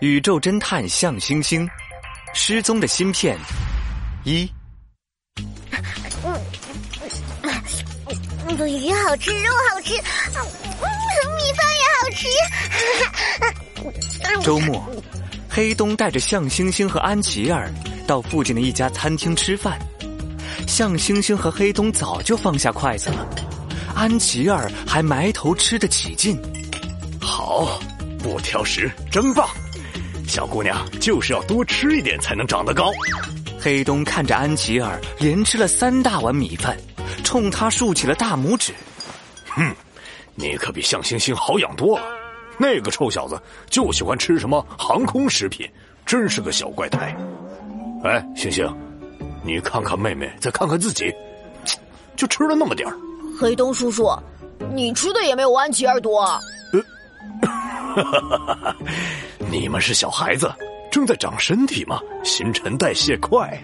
宇宙侦探向星星失踪的芯片一。嗯，鱼好吃，肉好吃，米饭也好吃。周末，黑东带着向星星和安琪儿到附近的一家餐厅吃饭。向星星和黑东早就放下筷子了，安琪儿还埋头吃得起劲。好，不挑食，真棒。小姑娘就是要多吃一点才能长得高。黑东看着安琪儿连吃了三大碗米饭，冲他竖起了大拇指。哼，你可比向星星好养多了。那个臭小子就喜欢吃什么航空食品，真是个小怪胎。哎，星星，你看看妹妹，再看看自己，就吃了那么点儿。黑东叔叔，你吃的也没有安琪儿多。哈哈哈哈你们是小孩子，正在长身体嘛，新陈代谢快。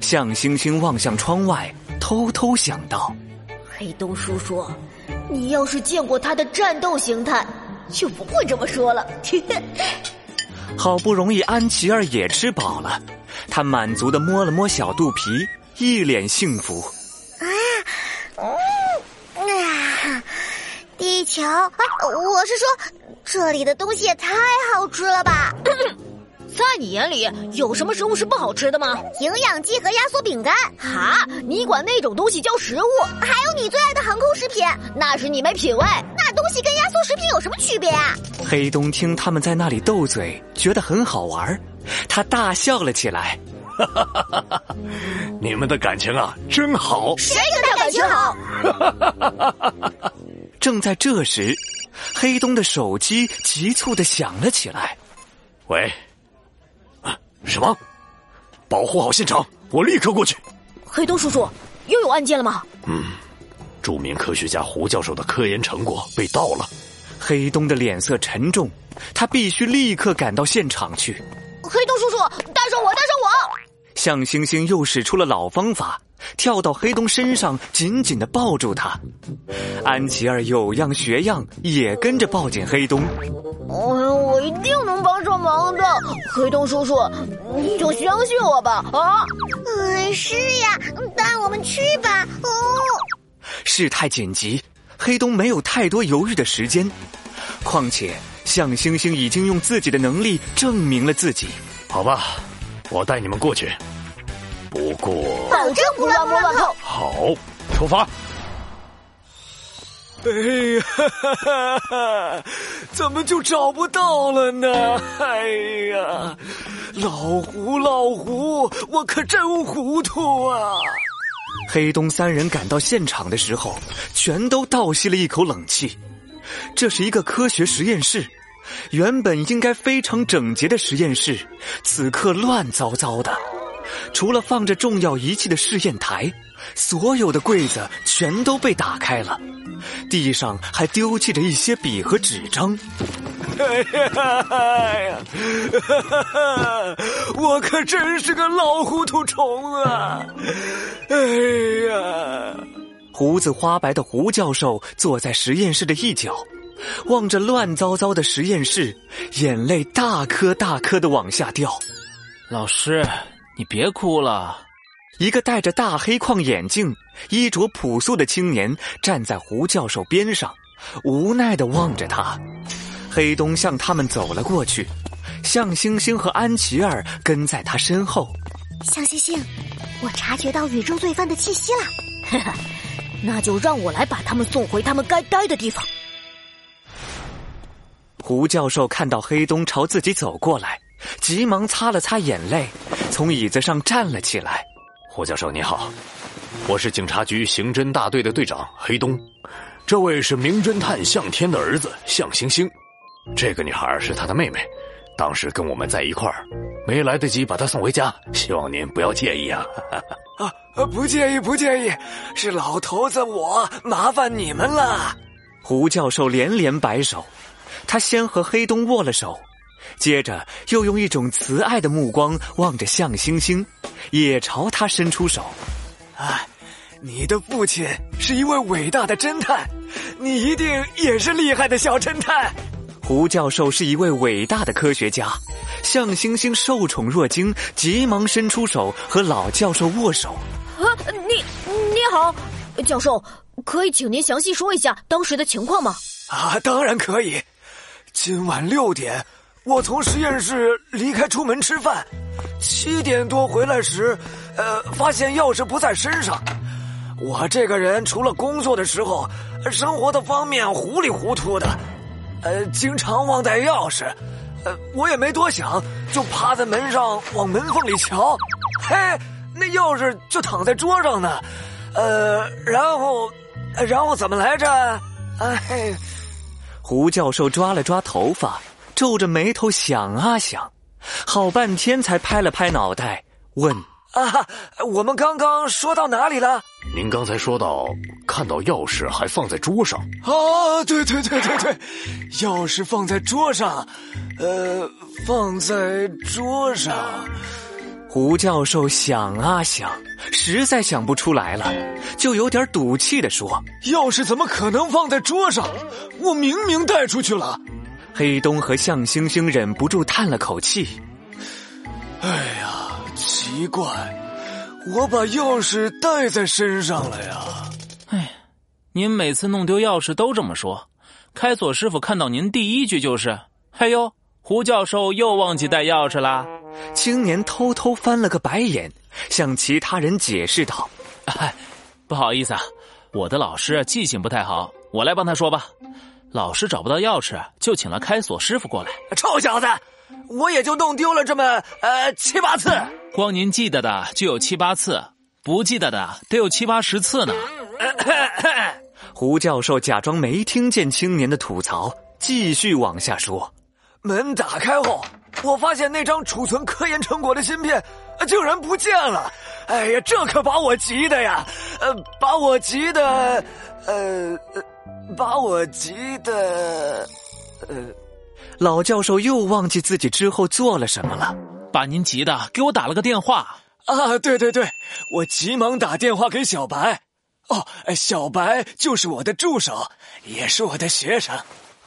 向星星望向窗外，偷偷想到：黑洞叔叔，你要是见过他的战斗形态，就不会这么说了。好不容易安琪儿也吃饱了，他满足的摸了摸小肚皮，一脸幸福。啊，嗯，啊，地球，我是说。这里的东西也太好吃了吧！在你眼里有什么食物是不好吃的吗？营养剂和压缩饼干。哈，你管那种东西叫食物？还有你最爱的航空食品，那是你没品味。那东西跟压缩食品有什么区别啊？黑东听他们在那里斗嘴，觉得很好玩，他大笑了起来。哈哈哈哈哈！你们的感情啊，真好。谁跟他感情好？哈哈哈哈哈！正在这时。黑东的手机急促的响了起来，喂，啊，什么？保护好现场，我立刻过去。黑东叔叔，又有案件了吗？嗯，著名科学家胡教授的科研成果被盗了。黑东的脸色沉重，他必须立刻赶到现场去。黑东叔叔，带上我，带上我。向星星又使出了老方法。跳到黑洞身上，紧紧的抱住他。安琪儿有样学样，也跟着抱紧黑洞。我我一定能帮上忙的，黑洞叔叔，你就相信我吧啊！嗯，是呀，带我们去吧。哦，事态紧急，黑洞没有太多犹豫的时间。况且向星星已经用自己的能力证明了自己。好吧，我带你们过去。不过，保证不乱摸乱碰。好，出发。哎呀，哈哈怎么就找不到了呢？哎呀，老胡老胡，我可真糊涂啊！黑东三人赶到现场的时候，全都倒吸了一口冷气。这是一个科学实验室，原本应该非常整洁的实验室，此刻乱糟糟的。除了放着重要仪器的试验台，所有的柜子全都被打开了，地上还丢弃着一些笔和纸张。哎呀，我可真是个老糊涂虫啊！哎呀，胡子花白的胡教授坐在实验室的一角，望着乱糟糟的实验室，眼泪大颗大颗的往下掉。老师。你别哭了，一个戴着大黑框眼镜、衣着朴素的青年站在胡教授边上，无奈的望着他。黑东向他们走了过去，向星星和安琪儿跟在他身后。向星星，我察觉到宇宙罪犯的气息了。哈哈，那就让我来把他们送回他们该待的地方。胡教授看到黑东朝自己走过来。急忙擦了擦眼泪，从椅子上站了起来。胡教授你好，我是警察局刑侦大队的队长黑东，这位是名侦探向天的儿子向星星，这个女孩是他的妹妹，当时跟我们在一块儿，没来得及把她送回家，希望您不要介意啊。啊，不介意不介意，是老头子我麻烦你们了。胡教授连连摆手，他先和黑东握了手。接着，又用一种慈爱的目光望着向星星，也朝他伸出手。啊，你的父亲是一位伟大的侦探，你一定也是厉害的小侦探。胡教授是一位伟大的科学家，向星星受宠若惊，急忙伸出手和老教授握手。啊，你你好，教授，可以请您详细说一下当时的情况吗？啊，当然可以。今晚六点，我从实验室离开，出门吃饭。七点多回来时，呃，发现钥匙不在身上。我这个人除了工作的时候，生活的方面糊里糊涂的，呃，经常忘带钥匙。呃，我也没多想，就趴在门上往门缝里瞧，嘿，那钥匙就躺在桌上呢。呃，然后，然后怎么来着？哎，胡教授抓了抓头发，皱着眉头想啊想，好半天才拍了拍脑袋，问。啊，我们刚刚说到哪里了？您刚才说到看到钥匙还放在桌上。啊，对对对对对，钥匙放在桌上，呃，放在桌上。胡教授想啊想，实在想不出来了，就有点赌气的说：“钥匙怎么可能放在桌上？我明明带出去了。”黑东和向星星忍不住叹了口气：“哎呀。”奇怪，我把钥匙带在身上了呀！哎，您每次弄丢钥匙都这么说。开锁师傅看到您第一句就是：“嘿呦，胡教授又忘记带钥匙啦。”青年偷偷翻了个白眼，向其他人解释道：“哎，不好意思啊，我的老师记性不太好，我来帮他说吧。老师找不到钥匙，就请了开锁师傅过来。臭小子！”我也就弄丢了这么呃七八次，光您记得的就有七八次，不记得的得有七八十次呢。胡教授假装没听见青年的吐槽，继续往下说：门打开后，我发现那张储存科研成果的芯片竟然不见了。哎呀，这可把我急的呀，呃，把我急的，呃，把我急的，呃。老教授又忘记自己之后做了什么了，把您急的给我打了个电话啊！对对对，我急忙打电话给小白。哦，小白就是我的助手，也是我的学生。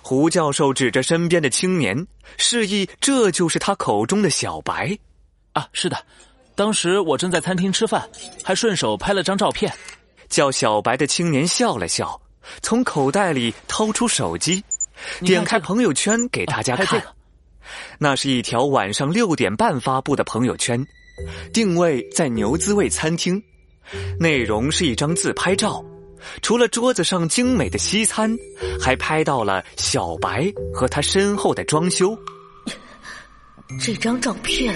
胡教授指着身边的青年，示意这就是他口中的小白。啊，是的，当时我正在餐厅吃饭，还顺手拍了张照片。叫小白的青年笑了笑，从口袋里掏出手机。点开朋友圈给大家看，那是一条晚上六点半发布的朋友圈，定位在牛滋味餐厅，内容是一张自拍照，除了桌子上精美的西餐，还拍到了小白和他身后的装修。这张照片，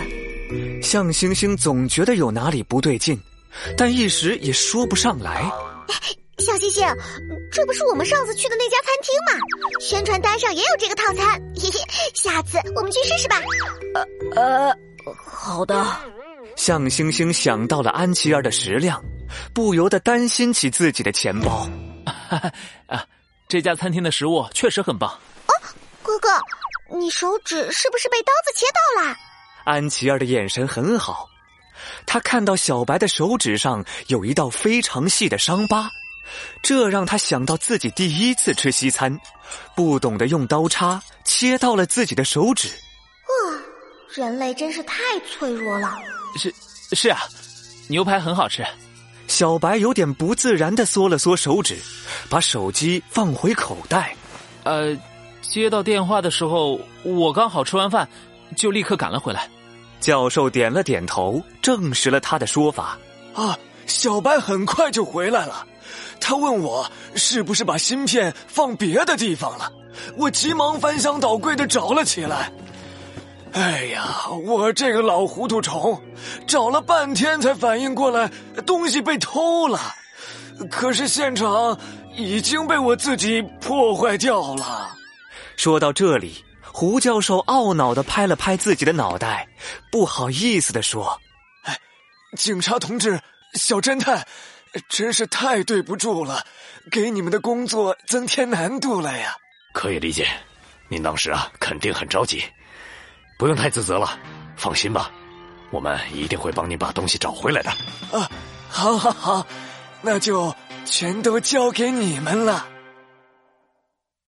向星星总觉得有哪里不对劲，但一时也说不上来。小星星，这不是我们上次去的那家餐厅吗？宣传单上也有这个套餐，嘿嘿，下次我们去试试吧。呃呃，好的。向星星想到了安琪儿的食量，不由得担心起自己的钱包。啊，这家餐厅的食物确实很棒。哦，哥哥，你手指是不是被刀子切到了？安琪儿的眼神很好，她看到小白的手指上有一道非常细的伤疤。这让他想到自己第一次吃西餐，不懂得用刀叉切到了自己的手指。哇，人类真是太脆弱了。是，是啊，牛排很好吃。小白有点不自然的缩了缩手指，把手机放回口袋。呃，接到电话的时候，我刚好吃完饭，就立刻赶了回来。教授点了点头，证实了他的说法。啊，小白很快就回来了。他问我是不是把芯片放别的地方了，我急忙翻箱倒柜的找了起来。哎呀，我这个老糊涂虫，找了半天才反应过来东西被偷了，可是现场已经被我自己破坏掉了。说到这里，胡教授懊恼的拍了拍自己的脑袋，不好意思的说：“哎，警察同志，小侦探。”真是太对不住了，给你们的工作增添难度了呀。可以理解，您当时啊肯定很着急，不用太自责了。放心吧，我们一定会帮您把东西找回来的。啊，好，好，好，那就全都交给你们了。